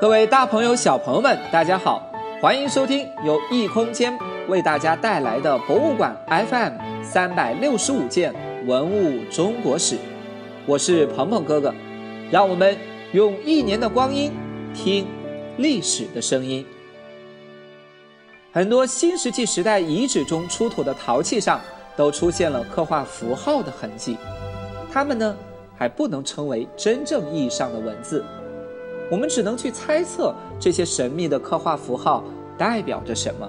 各位大朋友、小朋友们，大家好，欢迎收听由异空间为大家带来的博物馆 FM 三百六十五件文物中国史。我是鹏鹏哥哥，让我们用一年的光阴听历史的声音。很多新石器时代遗址中出土的陶器上都出现了刻画符号的痕迹，它们呢还不能称为真正意义上的文字。我们只能去猜测这些神秘的刻画符号代表着什么。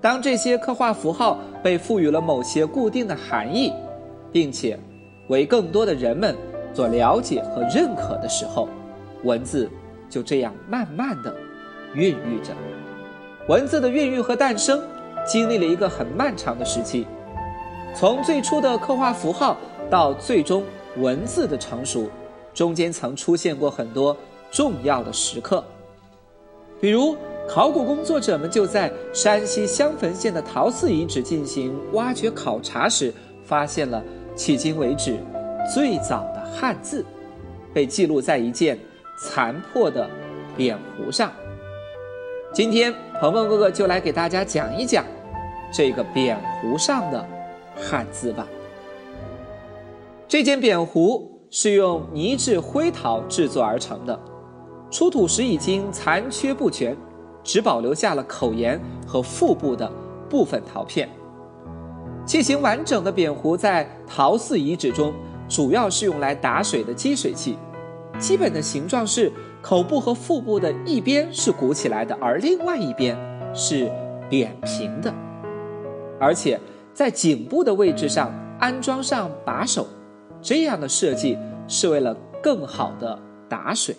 当这些刻画符号被赋予了某些固定的含义，并且为更多的人们所了解和认可的时候，文字就这样慢慢的孕育着。文字的孕育和诞生经历了一个很漫长的时期，从最初的刻画符号到最终文字的成熟，中间曾出现过很多。重要的时刻，比如考古工作者们就在山西襄汾县的陶寺遗址进行挖掘考察时，发现了迄今为止最早的汉字，被记录在一件残破的扁壶上。今天，鹏鹏哥哥就来给大家讲一讲这个扁壶上的汉字吧。这件扁壶是用泥质灰陶制作而成的。出土时已经残缺不全，只保留下了口沿和腹部的部分陶片。器形完整的扁壶在陶寺遗址中主要是用来打水的积水器，基本的形状是口部和腹部的一边是鼓起来的，而另外一边是扁平的，而且在颈部的位置上安装上把手，这样的设计是为了更好的打水。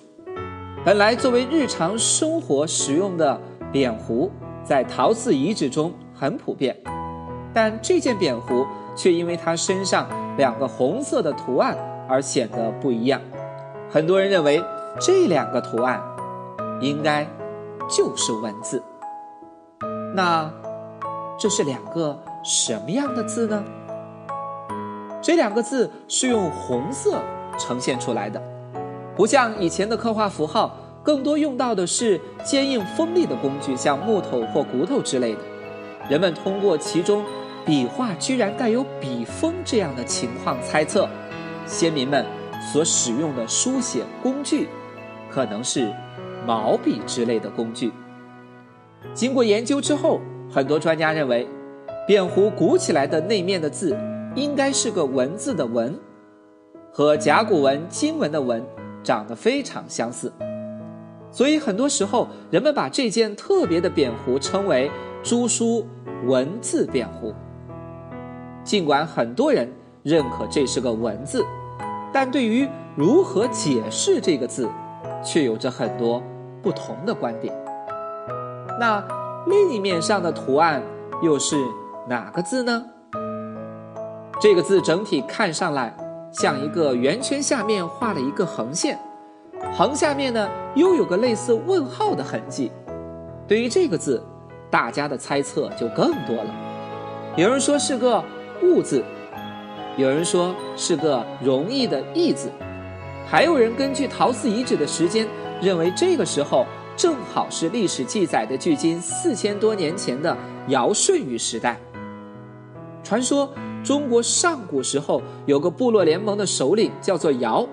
本来作为日常生活使用的扁壶，在陶寺遗址中很普遍，但这件扁壶却因为它身上两个红色的图案而显得不一样。很多人认为这两个图案应该就是文字。那这是两个什么样的字呢？这两个字是用红色呈现出来的。不像以前的刻画符号，更多用到的是坚硬锋利的工具，像木头或骨头之类的。人们通过其中笔画居然带有笔锋这样的情况猜测，先民们所使用的书写工具可能是毛笔之类的工具。经过研究之后，很多专家认为，扁壶鼓起来的那面的字应该是个文字的“文”，和甲骨文、金文的“文”。长得非常相似，所以很多时候人们把这件特别的扁壶称为“朱书文字扁壶”。尽管很多人认可这是个文字，但对于如何解释这个字，却有着很多不同的观点。那另一面上的图案又是哪个字呢？这个字整体看上来。像一个圆圈下面画了一个横线，横下面呢又有个类似问号的痕迹。对于这个字，大家的猜测就更多了。有人说是个“物”字，有人说是个容易的“易”字，还有人根据陶寺遗址的时间，认为这个时候正好是历史记载的距今四千多年前的尧舜禹时代。传说。中国上古时候有个部落联盟的首领叫做尧，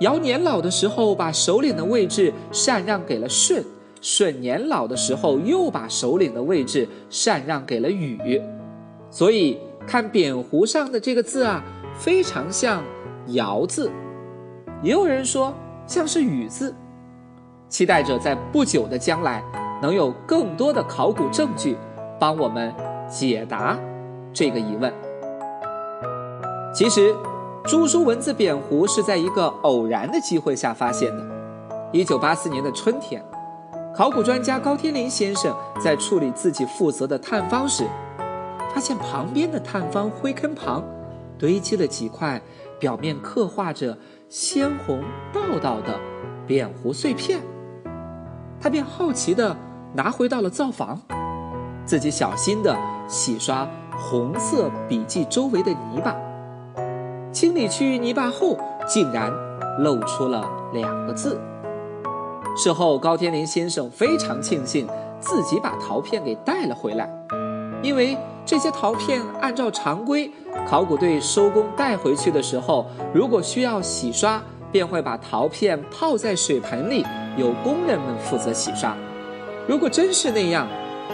尧年老的时候把首领的位置禅让给了舜，舜年老的时候又把首领的位置禅让给了禹，所以看扁壶上的这个字啊，非常像尧字，也有人说像是禹字，期待着在不久的将来能有更多的考古证据帮我们解答这个疑问。其实，朱书文字扁壶是在一个偶然的机会下发现的。一九八四年的春天，考古专家高天林先生在处理自己负责的探方时，发现旁边的探方灰坑旁堆积了几块表面刻画着鲜红道道的扁壶碎片。他便好奇地拿回到了灶房，自己小心地洗刷红色笔记周围的泥巴。清理去泥巴后，竟然露出了两个字：“事后，高天林先生非常庆幸自己把陶片给带了回来，因为这些陶片按照常规，考古队收工带回去的时候，如果需要洗刷，便会把陶片泡在水盆里，由工人们负责洗刷。如果真是那样，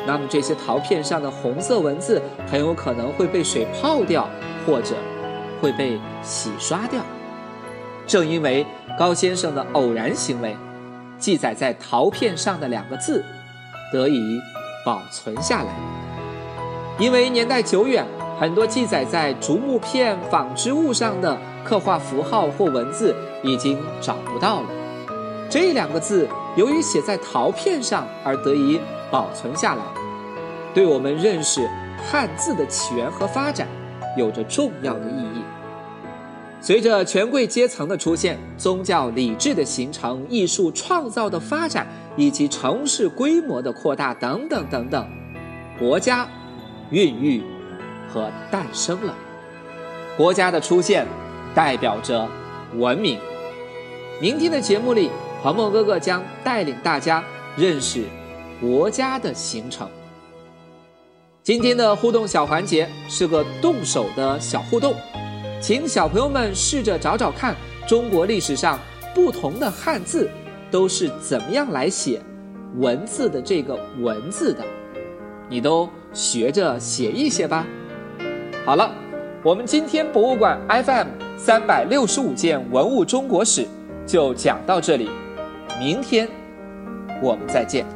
那么这些陶片上的红色文字很有可能会被水泡掉，或者会被洗刷掉。正因为高先生的偶然行为。记载在陶片上的两个字，得以保存下来。因为年代久远，很多记载在竹木片、纺织物上的刻画符号或文字已经找不到了。这两个字由于写在陶片上而得以保存下来，对我们认识汉字的起源和发展有着重要的意义。随着权贵阶层的出现，宗教礼制的形成，艺术创造的发展，以及城市规模的扩大等等等等，国家孕育和诞生了。国家的出现代表着文明。明天的节目里，鹏鹏哥哥将带领大家认识国家的形成。今天的互动小环节是个动手的小互动。请小朋友们试着找找看，中国历史上不同的汉字都是怎么样来写文字的这个“文”字的，你都学着写一写吧。好了，我们今天博物馆 FM 三百六十五件文物中国史就讲到这里，明天我们再见。